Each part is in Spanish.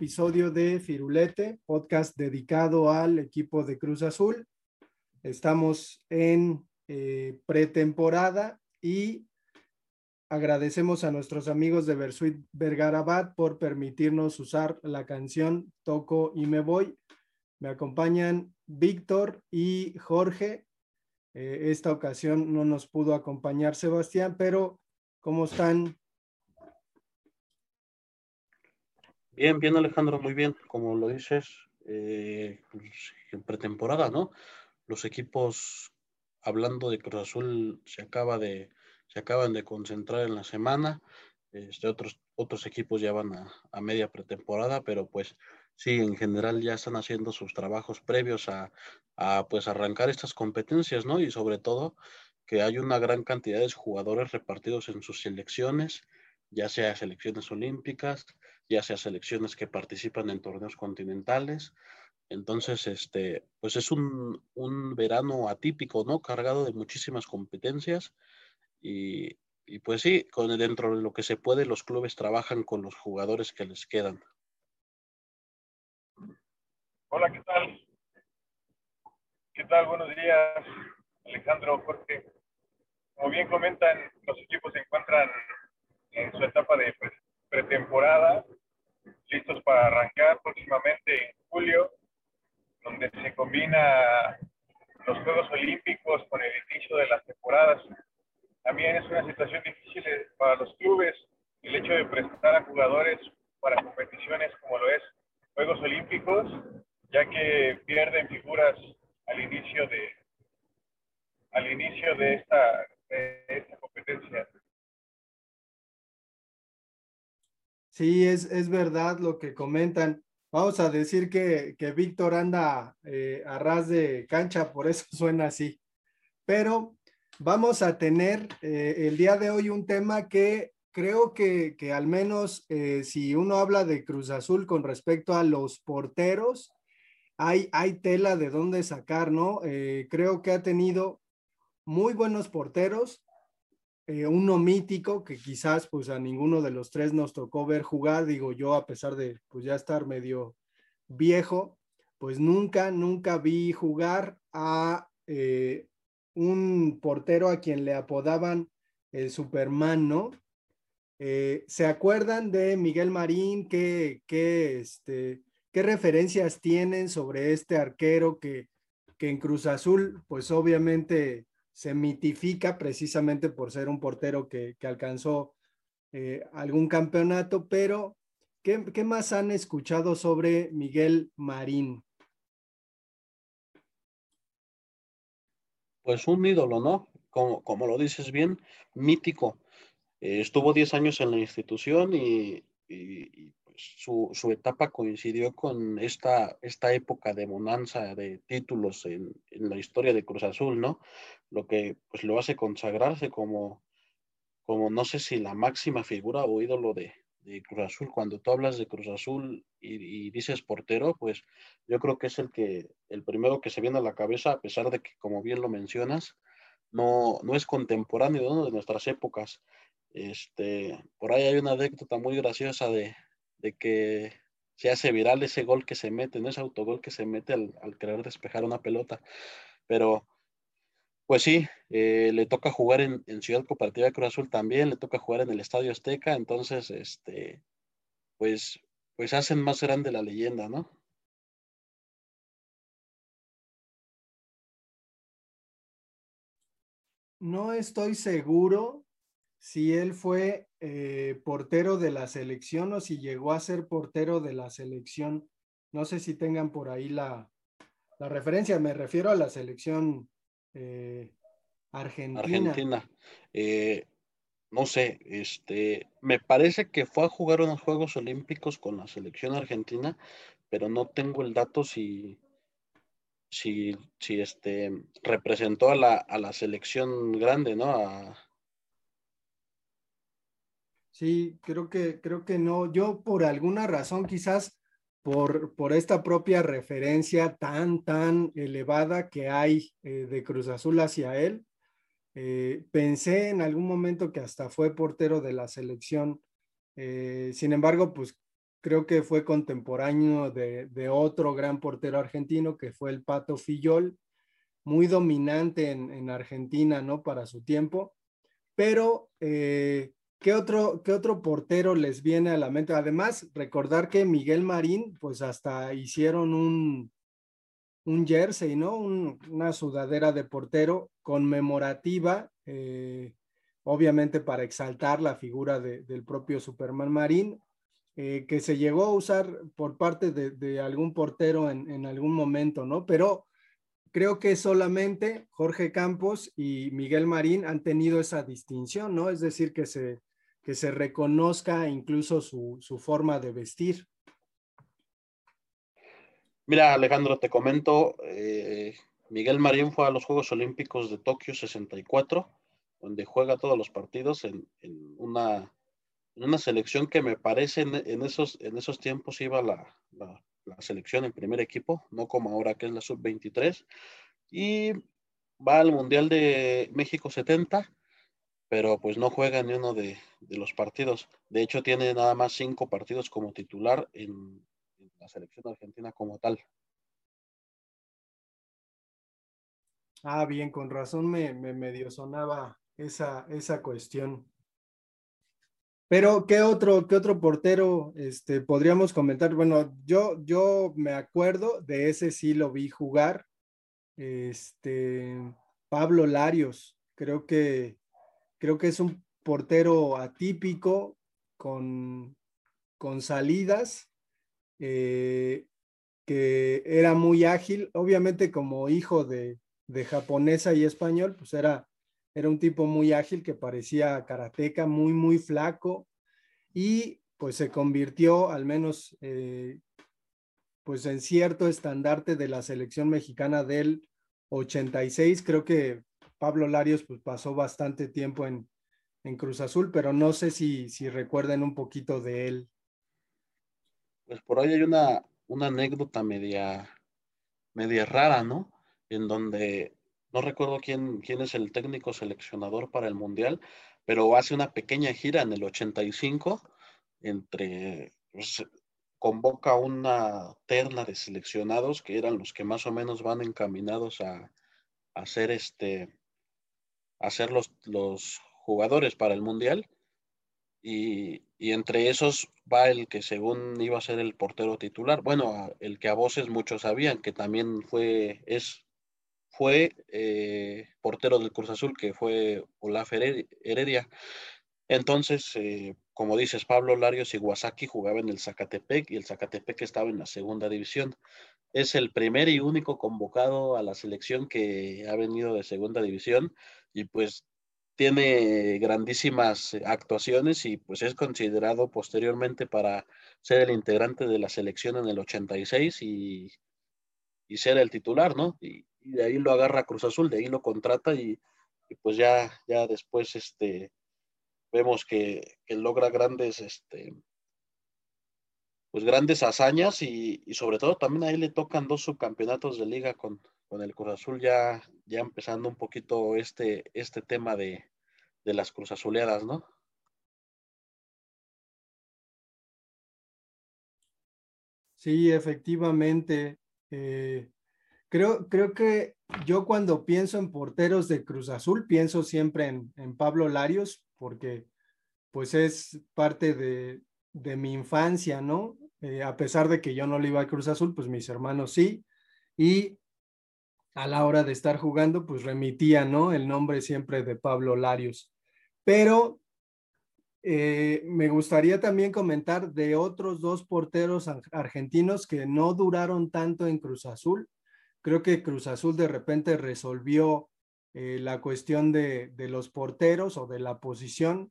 episodio de Firulete, podcast dedicado al equipo de Cruz Azul. Estamos en eh, pretemporada y agradecemos a nuestros amigos de Versuit Vergarabat por permitirnos usar la canción Toco y me voy. Me acompañan Víctor y Jorge. Eh, esta ocasión no nos pudo acompañar Sebastián, pero ¿cómo están? Bien, bien Alejandro, muy bien. Como lo dices, eh, pues, en pretemporada, ¿no? Los equipos, hablando de Cruz Azul, se, acaba de, se acaban de concentrar en la semana. Este, otros, otros equipos ya van a, a media pretemporada, pero pues sí, en general ya están haciendo sus trabajos previos a, a pues arrancar estas competencias, ¿no? Y sobre todo que hay una gran cantidad de jugadores repartidos en sus selecciones, ya sea selecciones olímpicas, ya sea selecciones que participan en torneos continentales. Entonces, este, pues es un, un verano atípico, ¿no? Cargado de muchísimas competencias y, y, pues sí, con dentro de lo que se puede, los clubes trabajan con los jugadores que les quedan. Hola, ¿qué tal? ¿Qué tal? Buenos días, Alejandro, Jorge. Como bien comentan, los equipos se encuentran en su etapa de pretemporada listos para arrancar próximamente en julio, donde se combina los Juegos Olímpicos con el inicio de las temporadas. También es una situación difícil para los clubes el hecho de prestar a jugadores para competiciones verdad lo que comentan. Vamos a decir que, que Víctor anda eh, a ras de cancha, por eso suena así. Pero vamos a tener eh, el día de hoy un tema que creo que, que al menos eh, si uno habla de Cruz Azul con respecto a los porteros, hay, hay tela de dónde sacar, ¿no? Creo que ha tenido muy buenos porteros, eh, uno mítico que quizás pues a ninguno de los tres nos tocó ver jugar, digo yo, a pesar de pues ya estar medio viejo, pues nunca, nunca vi jugar a eh, un portero a quien le apodaban el Superman, ¿no? Eh, ¿Se acuerdan de Miguel Marín? ¿Qué, qué, este, ¿Qué referencias tienen sobre este arquero que, que en Cruz Azul, pues obviamente se mitifica precisamente por ser un portero que, que alcanzó eh, algún campeonato, pero ¿qué, ¿qué, más han escuchado sobre Miguel Marín? Pues un ídolo, ¿no? Como, como lo dices bien, mítico. Eh, estuvo 10 años en la institución y, y, pues su, su, etapa coincidió con esta, esta época de bonanza de títulos en, en, la historia de Cruz Azul, ¿no? Lo que pues lo hace consagrarse como, como no sé si la máxima figura o ídolo de, de Cruz Azul. Cuando tú hablas de Cruz Azul y, dices portero, pues yo creo que es el que el primero que se viene a la cabeza, a pesar de que, como bien lo mencionas, no, no es contemporáneo ¿no? de nuestras épocas. Este, por ahí hay una anécdota muy graciosa de, de, que se hace viral ese gol que se mete, no ese autogol que se mete al, al querer despejar una pelota. Pero, pues sí, eh, le toca jugar en, en, Ciudad Cooperativa Cruz Azul también, le toca jugar en el Estadio Azteca, entonces, este, pues, pues hacen más grande la leyenda, ¿no? No estoy seguro si él fue eh, portero de la selección o si llegó a ser portero de la selección. No sé si tengan por ahí la, la referencia, me refiero a la selección eh, argentina. Argentina. Eh, no sé, este, me parece que fue a jugar unos Juegos Olímpicos con la selección argentina, pero no tengo el dato si, si, si este, representó a la, a la selección grande, ¿no? A, Sí, creo que, creo que no. Yo por alguna razón, quizás por, por esta propia referencia tan, tan elevada que hay eh, de Cruz Azul hacia él, eh, pensé en algún momento que hasta fue portero de la selección Eh, sin embargo, pues creo que fue contemporáneo de, otro gran portero argentino que fue el Pato Fillol, muy dominante en, Argentina, ¿no? Para su tiempo. Pero, eh, ¿qué, otro, ¿qué otro portero les viene a la mente? Además, recordar que Miguel Marín, pues hasta hicieron un, un jersey, ¿no? una sudadera de portero conmemorativa, eh, obviamente para exaltar la figura del propio Superman Marín, eh, que se llegó a usar por parte de, algún portero en, algún momento, ¿no? Pero creo que solamente Jorge Campos y Miguel Marín han tenido esa distinción, ¿no? Es decir, que se, que se reconozca incluso su, su forma de vestir. Mira, Alejandro, te comento, eh, Miguel Marín fue a los Juegos Olímpicos de Tokio 64, donde juega todos los partidos en, una, una, selección que me parece en, esos, en esos tiempos iba la, la, selección en primer equipo, no como ahora que es la sub-23, y va al Mundial de México 70, pero pues no juega ni uno de, de los partidos. De hecho, tiene nada más cinco partidos como titular en, la selección argentina como tal. Ah, bien, con razón me, me medio sonaba esa, esa cuestión. Pero, ¿qué otro, qué otro portero este, podríamos comentar? Bueno, yo, yo me acuerdo de ese sí lo vi jugar. Este, Pablo Larios, creo que, creo que es un portero atípico con, con salidas eh, que era muy ágil, obviamente como hijo de, japonesa y español, pues era, era un tipo muy ágil que parecía karateca, muy, muy flaco y pues se convirtió al menos eh, pues en cierto estandarte de la selección mexicana del 86. Creo que Pablo Larios pues pasó bastante tiempo en, en Cruz Azul, pero no sé si, si recuerden un poquito de él pues por ahí hay una, una anécdota media, media rara, ¿no? En donde no recuerdo quién, quién es el técnico seleccionador para el Mundial, pero hace una pequeña gira en el 85 entre, pues, convoca una terna de seleccionados que eran los que más o menos van encaminados a, hacer este, a ser los, los jugadores para el Mundial y, entre esos va el que según iba a ser el portero titular. Bueno, el que a voces muchos sabían que también fue, es, fue eh, portero del Cruz Azul, que fue Olaf Heredia. Entonces, eh, como dices, Pablo Larios Iwasaki jugaba en el Zacatepec y el Zacatepec estaba en la segunda división. Es el primer y único convocado a la selección que ha venido de segunda división y pues tiene grandísimas eh, actuaciones y pues es considerado posteriormente para ser el integrante de la selección en el 86 y, y ser el titular, ¿no? Y, de ahí lo agarra Cruz Azul, de ahí lo contrata y, pues ya, ya después este, vemos que, logra grandes, este, pues grandes hazañas y, sobre todo también ahí le tocan dos subcampeonatos de liga con, con el Cruz Azul ya, ya empezando un poquito este, este tema de, de las cruzazuleadas, ¿no? Sí, efectivamente. Eh, creo, creo que yo cuando pienso en porteros de Cruz Azul, pienso siempre en, Pablo Larios, porque pues es parte de, mi infancia, ¿no? Eh, a pesar de que yo no le iba a Cruz Azul, pues mis hermanos sí. Y a la hora de estar jugando, pues remitía, ¿no? El nombre siempre de Pablo Larios. Pero eh, me gustaría también comentar de otros dos porteros argentinos que no duraron tanto en Cruz Azul. Creo que Cruz Azul de repente resolvió eh, la cuestión de, los porteros o de la posición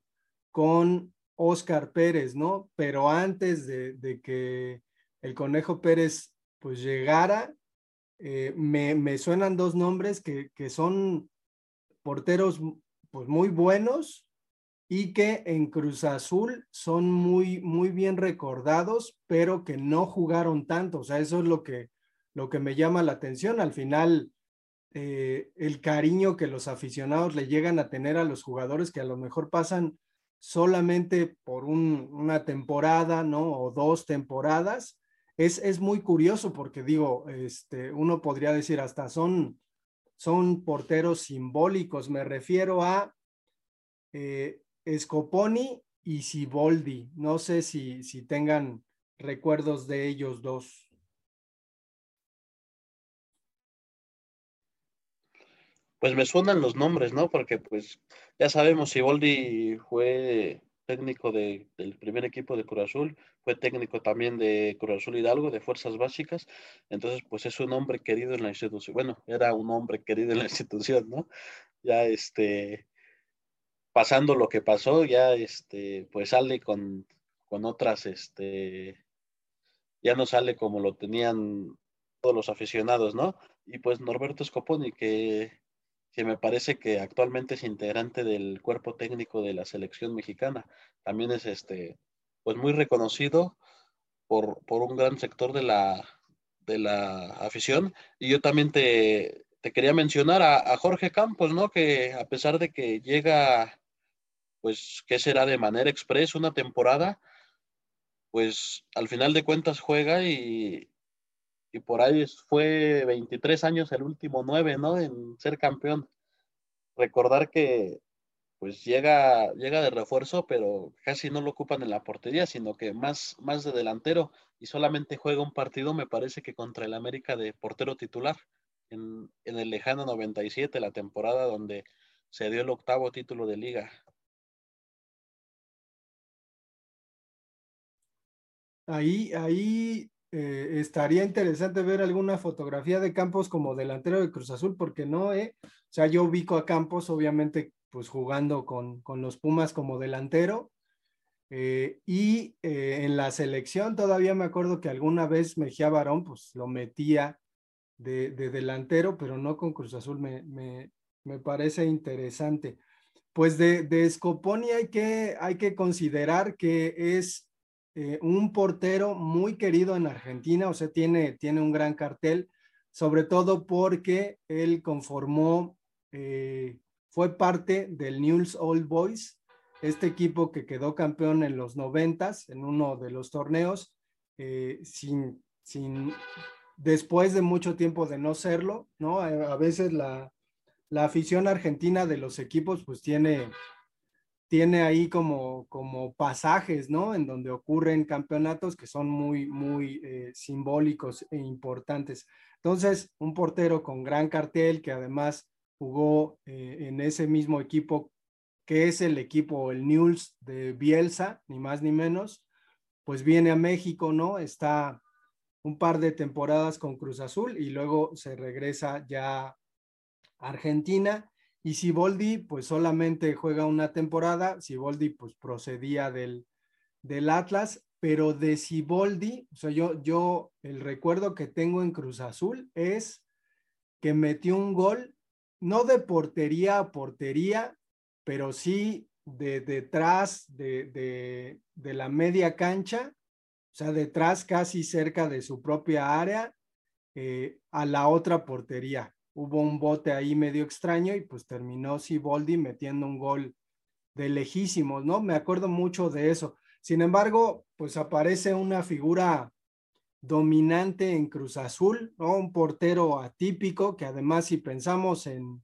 con Oscar Pérez, ¿no? Pero antes de, que el Conejo Pérez pues llegara, eh, me, suenan dos nombres que, que son porteros pues muy buenos y que en Cruz Azul son muy, muy bien recordados, pero que no jugaron tanto. O sea, eso es lo que, lo que me llama la atención. Al final, eh, el cariño que los aficionados le llegan a tener a los jugadores que a lo mejor pasan solamente por una temporada, ¿no? O dos temporadas. Es, es, muy curioso porque digo, este, uno podría decir hasta son, son porteros simbólicos. Me refiero a eh, Scoponi y Siboldi. No sé si, si tengan recuerdos de ellos dos. Pues me suenan los nombres, ¿no? Porque pues ya sabemos, Siboldi fue técnico del primer equipo de Cruz fue técnico también de Cruz Hidalgo, de Fuerzas Básicas, entonces pues es un hombre querido en la institución, bueno, era un hombre querido en la institución, ¿no? Ya este, pasando lo que pasó, ya este, pues sale con, con otras, este, ya no sale como lo tenían todos los aficionados, ¿no? Y pues Norberto Scoponi, que, que me parece que actualmente es integrante del cuerpo técnico de la selección mexicana, también es este, pues muy reconocido por, por un gran sector de la, de la afición. Y yo también te, te quería mencionar a, Jorge Campos, ¿no? Que a pesar de que llega, pues, ¿qué será de manera express una temporada? pues al final de cuentas juega y, y por ahí fue 23 años el último 9, ¿no? En ser campeón. Recordar que pues llega, llega de refuerzo, pero casi no lo ocupan en la portería, sino que más, más de delantero y solamente juega un partido, me parece que contra el América de portero titular, en, en el lejano 97, la temporada donde se dio el octavo título de liga. Ahí, ahí eh, estaría interesante ver alguna fotografía de Campos como delantero de Cruz Azul, porque no, eh, o sea, yo ubico a Campos, obviamente, pues jugando con, con los Pumas como delantero. Eh, y en la selección todavía me acuerdo que alguna vez Mejía Barón, pues lo metía de, de delantero, pero no con Cruz Azul, me, me, me parece interesante. Pues de, de Scoponi hay que, hay que considerar que es eh, un portero muy querido en Argentina, o sea, tiene, tiene un gran cartel, sobre todo porque él conformó, eh, fue parte del News Old Boys, este equipo que quedó campeón en los noventas, en uno de los torneos, eh, sin, sin, después de mucho tiempo de no serlo, ¿no? A, veces la, la afición argentina de los equipos pues tiene tiene ahí como, como pasajes, ¿no? En donde ocurren campeonatos que son muy, muy eh, simbólicos e importantes. Entonces, un portero con gran cartel que además jugó eh, en ese mismo equipo que es el equipo, el News de Bielsa, ni más ni menos, pues viene a México, ¿no? Está un par de temporadas con Cruz Azul y luego se regresa ya a Argentina y Siboldi, pues solamente juega una temporada. Siboldi, pues procedía del, del Atlas, pero de Siboldi, o sea, yo, yo el recuerdo que tengo en Cruz Azul es que metió un gol, no de portería a portería, pero sí de detrás de, de, de la media cancha, o sea, detrás casi cerca de su propia área, eh, a la otra portería hubo un bote ahí medio extraño y pues terminó Siboldi metiendo un gol de lejísimos, ¿no? Me acuerdo mucho de eso. Sin embargo, pues aparece una figura dominante en Cruz Azul, ¿no? Un portero atípico que además si pensamos en,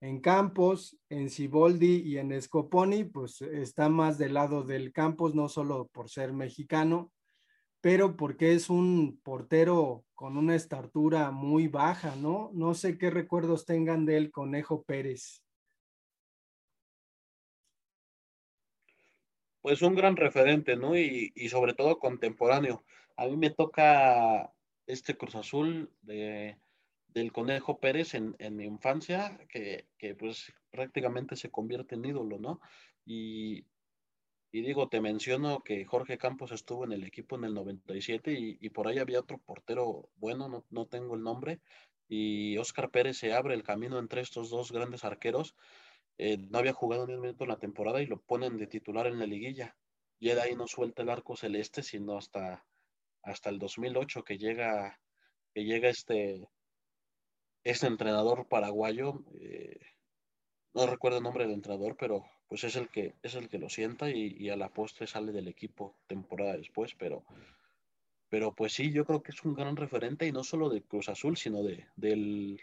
en Campos, en Siboldi y en Scoponi, pues está más del lado del Campos, no solo por ser mexicano, pero porque es un portero con una estatura muy baja, ¿no? No sé qué recuerdos tengan del Conejo Pérez. Pues un gran referente, ¿no? Y, sobre todo contemporáneo. A mí me toca este Cruz Azul de, del Conejo Pérez en, en mi infancia, que, que, pues prácticamente se convierte en ídolo, ¿no? Y, y digo, te menciono que Jorge Campos estuvo en el equipo en el 97 y, y por ahí había otro portero bueno, no, no, tengo el nombre, y Oscar Pérez se abre el camino entre estos dos grandes arqueros. Eh, no había jugado ni un minuto en la temporada y lo ponen de titular en la liguilla. Y de ahí no suelta el arco celeste, sino hasta, hasta el 2008 que llega, que llega este, este entrenador paraguayo. Eh, no recuerdo el nombre del entrenador, pero pues es el que, es el que lo sienta y, a la postre sale del equipo temporada después, pero, pero pues sí, yo creo que es un gran referente y no solo de Cruz Azul, sino de, del,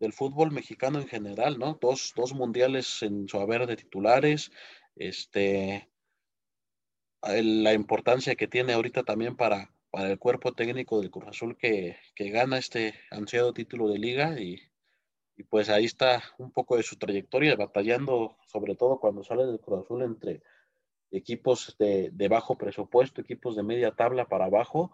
del fútbol mexicano en general, ¿no? Dos, dos mundiales en su haber de titulares, este, la importancia que tiene ahorita también para, para el cuerpo técnico del Cruz Azul que, que gana este ansiado título de liga y, y pues ahí está un poco de su trayectoria, batallando sobre todo cuando sale del Cruz Azul entre equipos de, bajo presupuesto, equipos de media tabla para abajo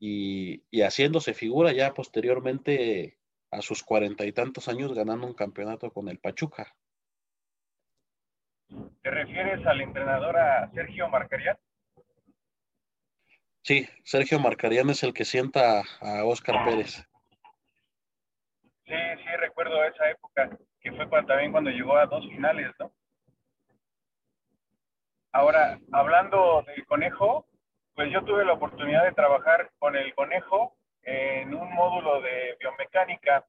y, haciéndose figura ya posteriormente a sus cuarenta y tantos años ganando un campeonato con el Pachuca. ¿Te refieres al entrenador a Sergio Marcarián? Sí, Sergio Marcarián es el que sienta a Oscar Pérez. Sí, sí, recuerdo esa época, que fue también cuando llegó a dos finales, ¿no? Ahora, hablando del conejo, pues yo tuve la oportunidad de trabajar con el conejo en un módulo de biomecánica.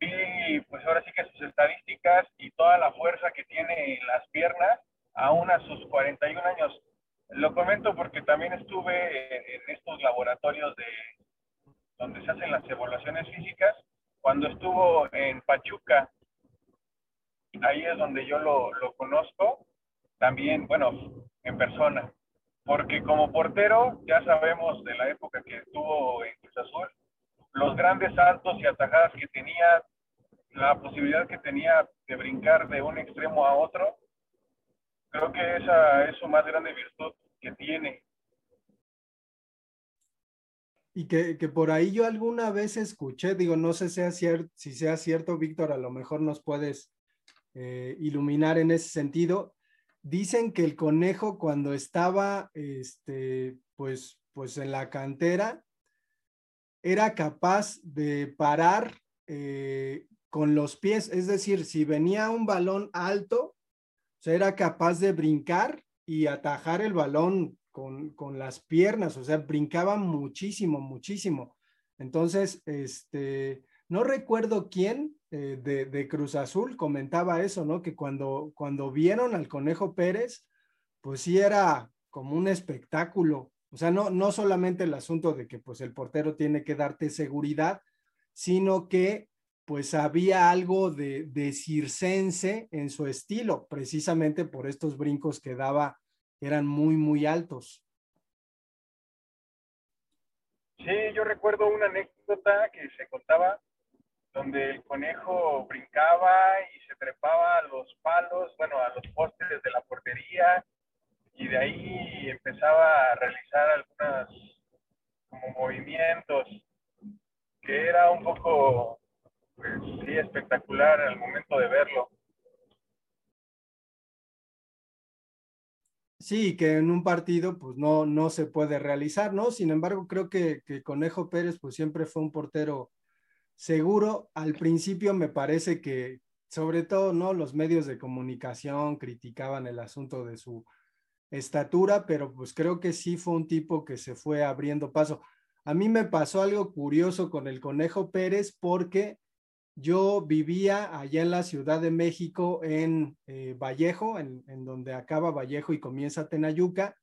Vi, pues ahora sí que sus estadísticas y toda la fuerza que tiene en las piernas, aún a sus 41 años. Lo comento porque también estuve en estos laboratorios de donde se hacen las evaluaciones físicas, cuando estuvo en Pachuca, ahí es donde yo lo, lo conozco, también, bueno, en persona, porque como portero ya sabemos de la época que estuvo en Cruz Azul, los grandes saltos y atajadas que tenía, la posibilidad que tenía de brincar de un extremo a otro, creo que esa es su más grande virtud que tiene y que, por ahí yo alguna vez escuché, digo, no sé sea si sea cierto, Víctor, a lo mejor nos puedes eh, iluminar en ese sentido. Dicen que el conejo cuando estaba, este, pues, pues en la cantera, era capaz de parar eh, con los pies, es decir, si venía un balón alto, era capaz de brincar y atajar el balón con, las piernas, o sea, brincaba muchísimo, muchísimo. Entonces, este, no recuerdo quién eh, de, Cruz Azul comentaba eso, ¿no? Que cuando, cuando vieron al Conejo Pérez, pues sí era como un espectáculo. O sea, no, no solamente el asunto de que pues el portero tiene que darte seguridad, sino que pues había algo de, de circense en su estilo, precisamente por estos brincos que daba eran muy, muy altos. Sí, yo recuerdo una anécdota que se contaba donde el conejo brincaba y se trepaba a los palos, bueno, a los postes de la portería y de ahí empezaba a realizar algunos como movimientos que era un poco, pues sí, espectacular al momento de verlo. Sí, que en un partido pues no, no se puede realizar, ¿no? Sin embargo, creo que, que Conejo Pérez pues siempre fue un portero seguro. Al principio me parece que, sobre todo, ¿no? Los medios de comunicación criticaban el asunto de su estatura, pero pues creo que sí fue un tipo que se fue abriendo paso. A mí me pasó algo curioso con el Conejo Pérez porque yo vivía allá en la Ciudad de México, en eh, Vallejo, en, donde acaba Vallejo y comienza Tenayuca.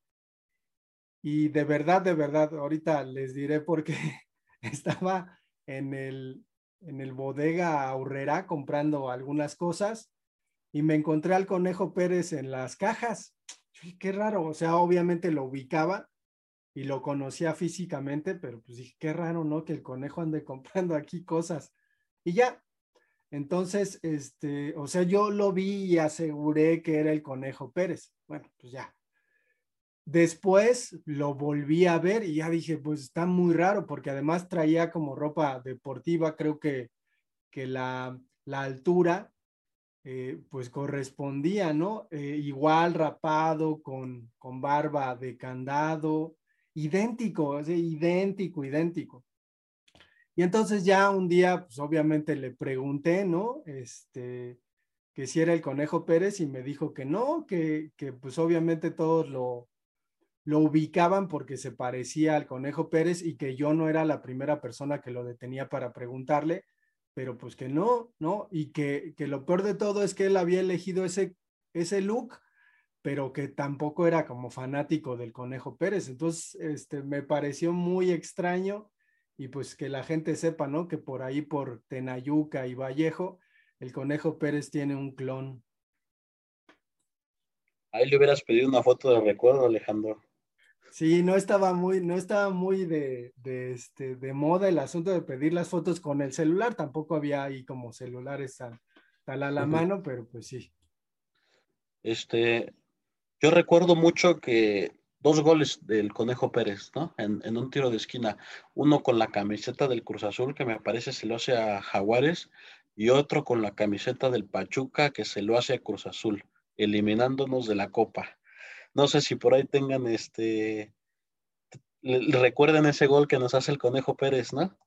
Y de verdad, de verdad, ahorita les diré porque estaba en el, en el bodega Aurrera comprando algunas cosas y me encontré al Conejo Pérez en las cajas. Qué raro, o sea, obviamente lo ubicaba y lo conocía físicamente, pero pues dije, qué raro, ¿no? Que el conejo ande comprando aquí cosas. Y ya, entonces, este, o sea, yo lo vi y aseguré que era el Conejo Pérez. Bueno, pues ya. Después lo volví a ver y ya dije, pues está muy raro porque además traía como ropa deportiva, creo que, que la, la altura eh, pues correspondía, ¿no? Eh, igual rapado, con, con barba de candado, idéntico, idéntico, idéntico. Y entonces ya un día, pues obviamente le pregunté, ¿no? Este, que si era el Conejo Pérez y me dijo que no, que, que pues obviamente todos lo, lo ubicaban porque se parecía al Conejo Pérez y que yo no era la primera persona que lo detenía para preguntarle, pero pues que no, ¿no? Y que, que lo peor de todo es que él había elegido ese, ese look, pero que tampoco era como fanático del Conejo Pérez. Entonces, este, me pareció muy extraño y pues que la gente sepa, ¿no? Que por ahí, por Tenayuca y Vallejo, el Conejo Pérez tiene un clon. Ahí le hubieras pedido una foto de recuerdo, Alejandro. Sí, no estaba muy, no estaba muy de, este, de moda el asunto de pedir las fotos con el celular. Tampoco había ahí como celulares tal, a la mano, pero pues sí. Este, yo recuerdo mucho que dos goles del Conejo Pérez, ¿no? En, un tiro de esquina. Uno con la camiseta del Cruz Azul, que me parece se lo hace a Jaguares, y otro con la camiseta del Pachuca, que se lo hace a Cruz Azul, eliminándonos de la Copa. No sé si por ahí tengan este. Recuerden ese gol que nos hace el Conejo Pérez, ¿no?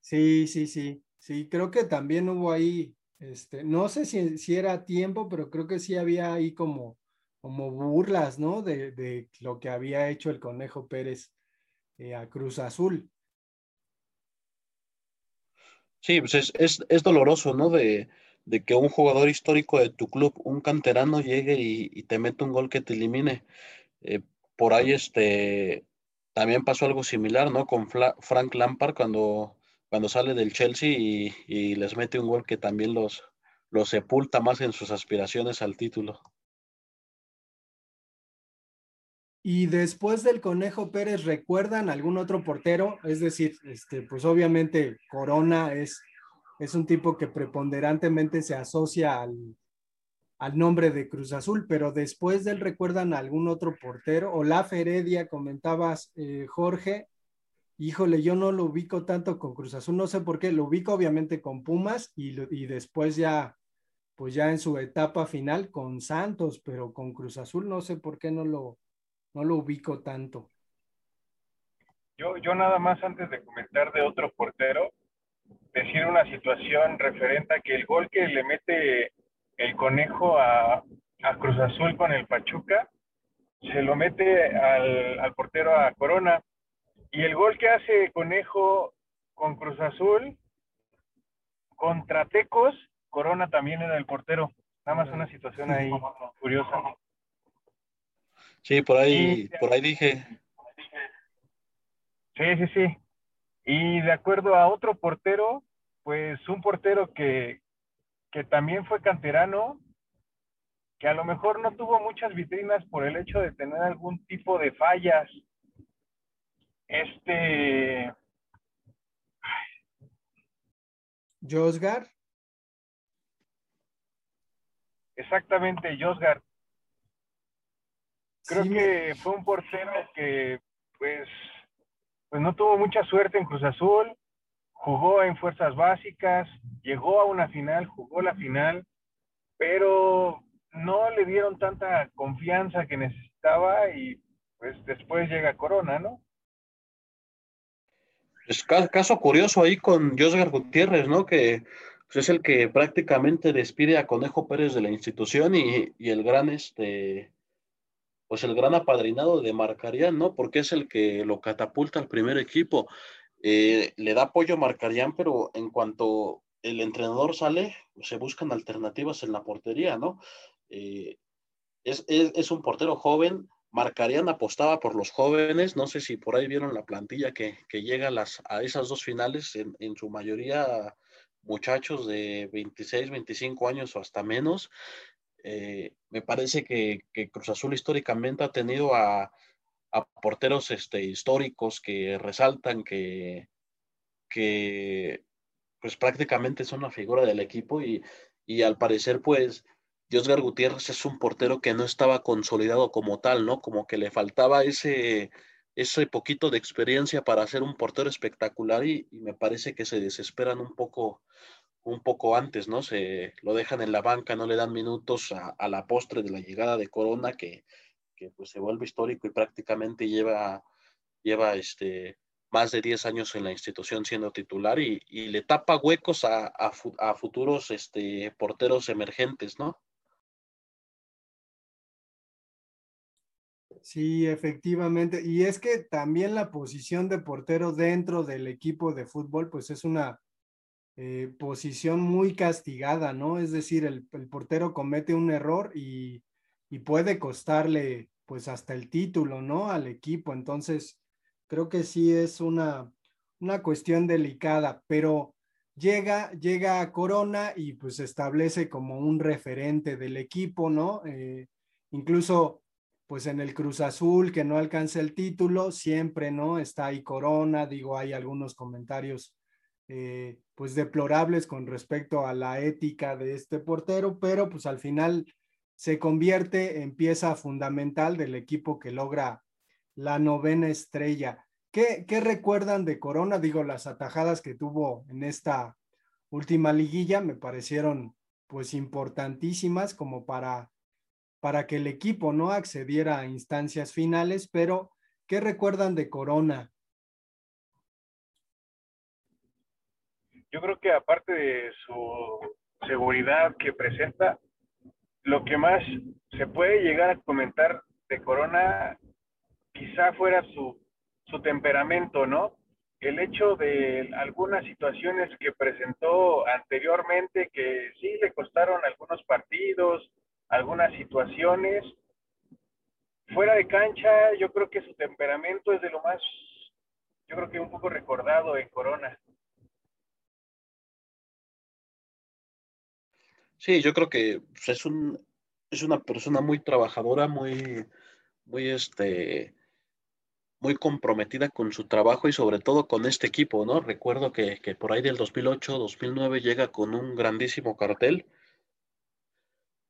Sí, sí, sí. Sí, creo que también hubo ahí, este, no sé si, si era tiempo, pero creo que sí había ahí como, como burlas, ¿no? De, lo que había hecho el Conejo Pérez eh, a Cruz Azul. Sí, pues es, es, doloroso, ¿no? De, que un jugador histórico de tu club, un canterano, llegue y, te mete un gol que te elimine. Eh, por ahí este, también pasó algo similar, ¿no? Con Frank Lampard cuando, cuando sale del Chelsea y, les mete un gol que también los, los sepulta más en sus aspiraciones al título. Y después del Conejo Pérez, ¿recuerdan algún otro portero? Es decir, este, pues obviamente Corona es es un tipo que preponderantemente se asocia al, al nombre de Cruz Azul, pero después de él recuerdan algún otro portero. o la Heredia, comentabas, eh, Jorge. Híjole, yo no lo ubico tanto con Cruz Azul, no sé por qué, lo ubico obviamente con Pumas y, y después ya, pues ya en su etapa final con Santos, pero con Cruz Azul no sé por qué no lo, no lo ubico tanto. Yo, yo nada más antes de comentar de otro portero, decir una situación referente a que el gol que le mete el conejo a, Cruz Azul con el Pachuca, se lo mete al, portero a Corona. Y el gol que hace Conejo con Cruz Azul, contra Tecos, Corona también era el portero. Nada más una situación ahí curiosa. Sí, por ahí, por ahí dije. Sí, sí, sí. Y de acuerdo a otro portero, pues un portero que, que también fue canterano, que a lo mejor no tuvo muchas vitrinas por el hecho de tener algún tipo de fallas. Este. Josgar. Exactamente, Josgar. Creo que fue un portero que, pues, pues no tuvo mucha suerte en Cruz Azul, jugó en fuerzas básicas, llegó a una final, jugó la final, pero no le dieron tanta confianza que necesitaba y pues después llega Corona, ¿no? Es caso curioso ahí con Josgar Gutiérrez, ¿no? Que pues, es el que prácticamente despide a Conejo Pérez de la institución y, y el gran este pues el gran apadrinado de Marcarián, ¿no? Porque es el que lo catapulta al primer equipo. Eh, le da apoyo a Marcarián, pero en cuanto el entrenador sale, se buscan alternativas en la portería, ¿no? Eh, es, un portero joven. Marcarián apostaba por los jóvenes. No sé si por ahí vieron la plantilla que, llega a, las, a esas dos finales, en, en su mayoría muchachos de 26, 25 años o hasta menos. Eh, me parece que, Cruz Azul históricamente ha tenido a, porteros este, históricos que resaltan que, que pues prácticamente son una figura del equipo y, al parecer pues Diosgar Gutiérrez es un portero que no estaba consolidado como tal, ¿no? Como que le faltaba ese, ese poquito de experiencia para ser un portero espectacular y, y me parece que se desesperan un poco un poco antes, ¿no? Se lo dejan en la banca, no le dan minutos a, la postre de la llegada de Corona, que, pues se vuelve histórico y prácticamente lleva, lleva este, más de 10 años en la institución siendo titular y, le tapa huecos a, futuros este, porteros emergentes, ¿no? Sí, efectivamente. Y es que también la posición de portero dentro del equipo de fútbol, pues es una eh, posición muy castigada, ¿no? Es decir, el, portero comete un error y, puede costarle pues hasta el título, ¿no? Al equipo. Entonces, creo que sí es una, una cuestión delicada, pero llega, llega a Corona y pues se establece como un referente del equipo, ¿no? Eh, incluso pues en el Cruz Azul que no alcanza el título, siempre, ¿no? Está ahí Corona, digo, hay algunos comentarios eh, pues deplorables con respecto a la ética de este portero, pero pues al final se convierte en pieza fundamental del equipo que logra la novena estrella. ¿Qué, ¿Qué, recuerdan de Corona? Digo, las atajadas que tuvo en esta última liguilla me parecieron pues importantísimas como para para que el equipo no accediera a instancias finales, pero ¿qué recuerdan de Corona? Yo creo que aparte de su seguridad que presenta, lo que más se puede llegar a comentar de Corona quizá fuera su, su temperamento, ¿no? El hecho de algunas situaciones que presentó anteriormente que sí le costaron algunos partidos, algunas situaciones. Fuera de cancha, yo creo que su temperamento es de lo más, yo creo que un poco recordado en Corona. Sí, yo creo que pues, es un es una persona muy trabajadora, muy muy este muy comprometida con su trabajo y sobre todo con este equipo, ¿no? Recuerdo que, que por ahí del 2008, 2009 llega con un grandísimo cartel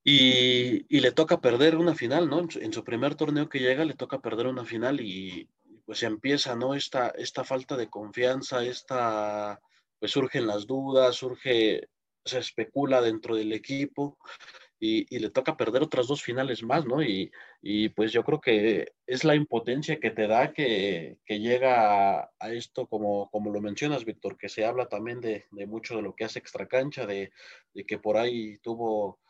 y, le toca perder una final, ¿no? En su, primer torneo que llega le toca perder una final y pues empieza, ¿no? Esta, esta falta de confianza, esta, pues surgen las dudas, surge, se especula dentro del equipo y, le toca perder otras dos finales más, ¿no? Y, pues yo creo que es la impotencia que te da que, llega a, esto, como, como lo mencionas, Víctor, que se habla también de, mucho de lo que hace extracancha, de, de que por ahí tuvo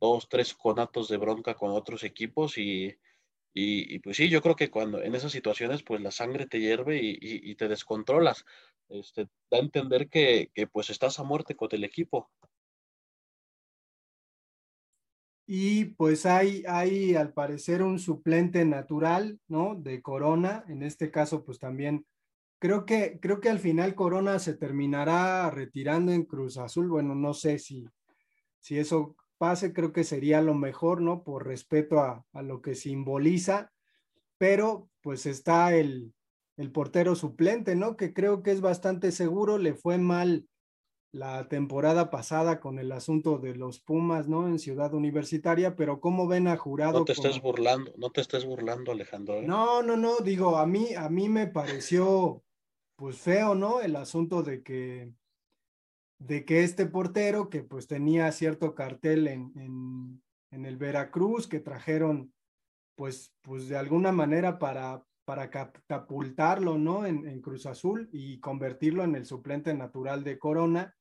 dos, tres conatos de bronca con otros equipos y, y, pues sí, yo creo que cuando en esas situaciones pues la sangre te hierve y, te descontrolas. Este, da a entender que, que, pues estás a muerte con el equipo. Y pues hay, hay al parecer un suplente natural, ¿no? De Corona, en este caso pues también creo que, creo que al final Corona se terminará retirando en Cruz Azul. Bueno, no sé si, si eso pase, creo que sería lo mejor, ¿no? Por respeto a, lo que simboliza, pero pues está el, el portero suplente, ¿no? Que creo que es bastante seguro, le fue mal la temporada pasada con el asunto de los Pumas, ¿no? En Ciudad Universitaria, pero ¿cómo ven a Jurado? No te estés burlando, no te estés burlando, Alejandro. ¿eh? No, no, no, digo, a mí, a mí me pareció, pues feo, ¿no? El asunto de que de que este portero, que pues tenía cierto cartel en, en, el Veracruz, que trajeron pues, pues de alguna manera para, para catapultarlo, ¿no? En, en, Cruz Azul y convertirlo en el suplente natural de Corona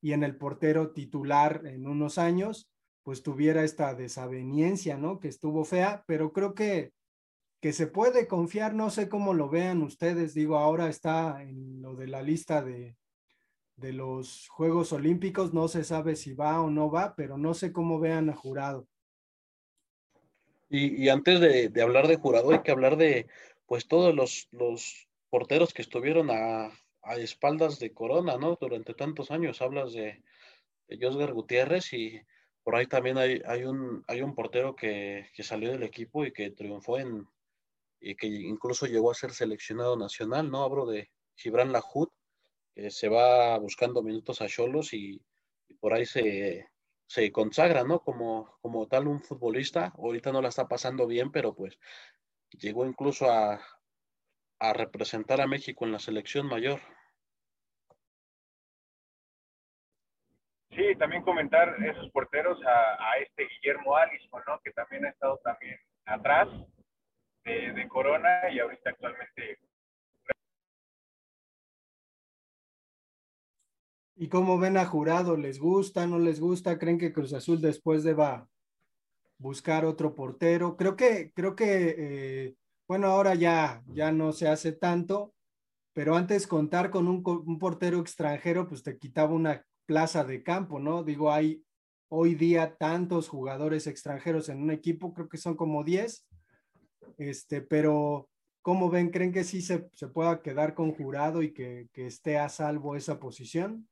y en el portero titular en unos años, pues tuviera esta desaveniencia, ¿no? Que estuvo fea, pero creo que, que se puede confiar, no sé cómo lo vean ustedes, digo, ahora está en lo de la lista de, de los Juegos Olímpicos. No se sabe si va o no va, pero no sé cómo vean a jurado. Y, antes de, hablar de jurado, hay que hablar de pues todos los, los porteros que estuvieron a, espaldas de Corona, ¿no? Durante tantos años. Hablas de, de Josgar Gutiérrez y por ahí también hay, hay, un, hay un portero que, que, salió del equipo y que triunfó en, y que incluso llegó a ser seleccionado nacional, ¿no? Hablo de Gibran Lahut, que se va buscando minutos a Cholos y, por ahí se, se consagra, ¿no? Como, como tal un futbolista. Ahorita no la está pasando bien, pero pues llegó incluso a, a representar a México en la selección mayor. Sí, también comentar esos porteros a, este Guillermo Alisson, ¿no? Que también ha estado también atrás de, de Corona y ahorita actualmente ¿Y cómo ven a jurado? ¿Les gusta? ¿No les gusta? ¿Creen que Cruz Azul después deba buscar otro portero. Creo que, creo que, eh, bueno, ahora ya, ya no se hace tanto, pero antes contar con un, un, portero extranjero, pues te quitaba una plaza de campo, ¿no? Digo, hay hoy día tantos jugadores extranjeros en un equipo, creo que son como 10, este, pero ¿cómo ven? ¿Creen que sí se, se pueda quedar conjurado y que, que esté a salvo esa posición?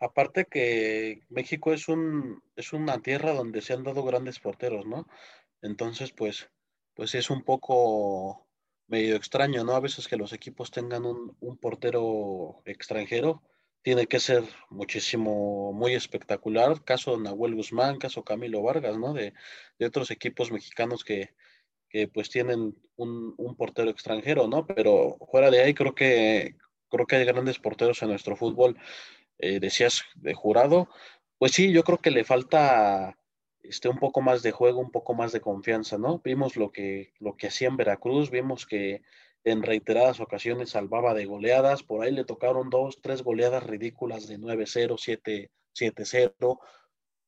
Aparte que México es un es una tierra donde se han dado grandes porteros, ¿no? Entonces, pues, pues es un poco medio extraño, ¿no? A veces que los equipos tengan un, un portero extranjero, tiene que ser muchísimo, muy espectacular. Caso Nahuel Guzmán, caso Camilo Vargas, ¿no? De, de otros equipos mexicanos que, que pues tienen un, un, portero extranjero, ¿no? Pero fuera de ahí creo que creo que hay grandes porteros en nuestro fútbol. Eh, decías de jurado, pues sí, yo creo que le falta este, un poco más de juego, un poco más de confianza, ¿no? Vimos lo que, lo que hacía en Veracruz, vimos que en reiteradas ocasiones salvaba de goleadas, por ahí le tocaron dos, tres goleadas ridículas de 9-0, 7-0,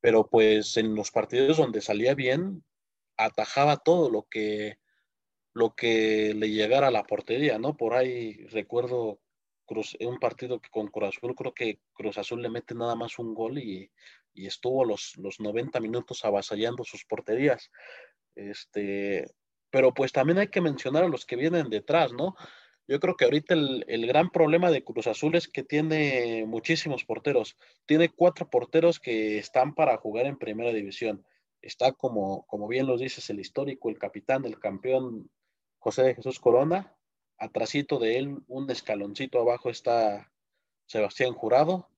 pero pues en los partidos donde salía bien, atajaba todo lo que, lo que le llegara a la portería, ¿no? Por ahí recuerdo Un partido que con Cruz Azul, creo que Cruz Azul le mete nada más un gol y, y estuvo los, los 90 minutos avasallando sus porterías. Este, pero pues también hay que mencionar a los que vienen detrás, ¿no? Yo creo que ahorita el, el, gran problema de Cruz Azul es que tiene muchísimos porteros. Tiene cuatro porteros que están para jugar en primera división. Está como, como bien lo dices, el histórico, el capitán, el campeón José de Jesús Corona, atrasito de él, un escaloncito abajo está Sebastián Jurado,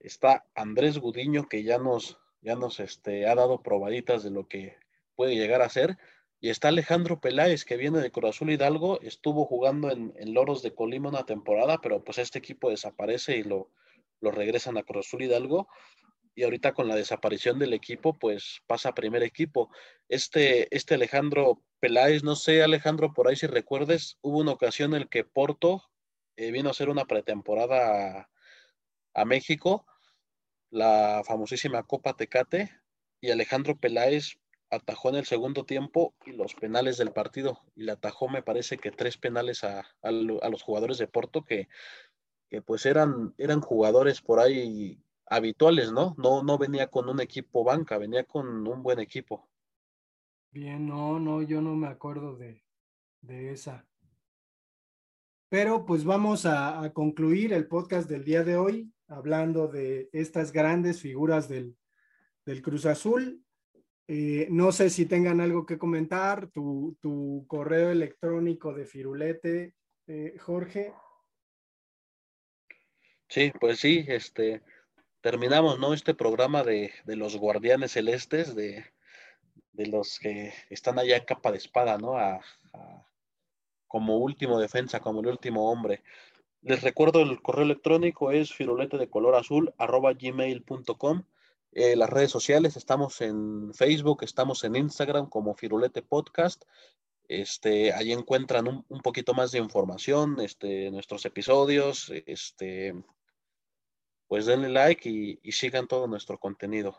está Andrés Gudiño, que ya nos, ya nos este, ha dado probaditas de lo que puede llegar a ser, y está Alejandro Peláez, que viene de Cruz Azul Hidalgo, estuvo jugando en, Loros de Colima una temporada, pero pues este equipo desaparece y lo, lo regresan a Cruz Azul Hidalgo, y ahorita con la desaparición del equipo, pues pasa a primer equipo. Este, este Alejandro Peláez, no sé, Alejandro, por ahí si recuerdes, hubo una ocasión en que Porto eh, vino a hacer una pretemporada a, a, México, la famosísima Copa Tecate, y Alejandro Peláez atajó en el segundo tiempo y los penales del partido, y le atajó, me parece que tres penales a, a, a los jugadores de Porto que, que pues eran, eran jugadores por ahí habituales, ¿no? ¿no? No venía con un equipo banca, venía con un buen equipo. Bien, no, no, yo no me acuerdo de, de esa. Pero pues vamos a, a, concluir el podcast del día de hoy hablando de estas grandes figuras del, del Cruz Azul. Eh, no sé si tengan algo que comentar, tu, tu correo electrónico de Firulete, eh, Jorge. Sí, pues sí, este, terminamos, ¿no? Este programa de, de los guardianes celestes, de, de, los que están allá capa de espada, ¿no? A, a, como último defensa, como el último hombre. Les recuerdo el correo electrónico es firulete de color azul arroba gmail.com. Eh, las redes sociales, estamos en Facebook, estamos en Instagram como Firulete Podcast. Este, ahí encuentran un, un poquito más de información, este, nuestros episodios, este, pues denle like y, y sigan todo nuestro contenido.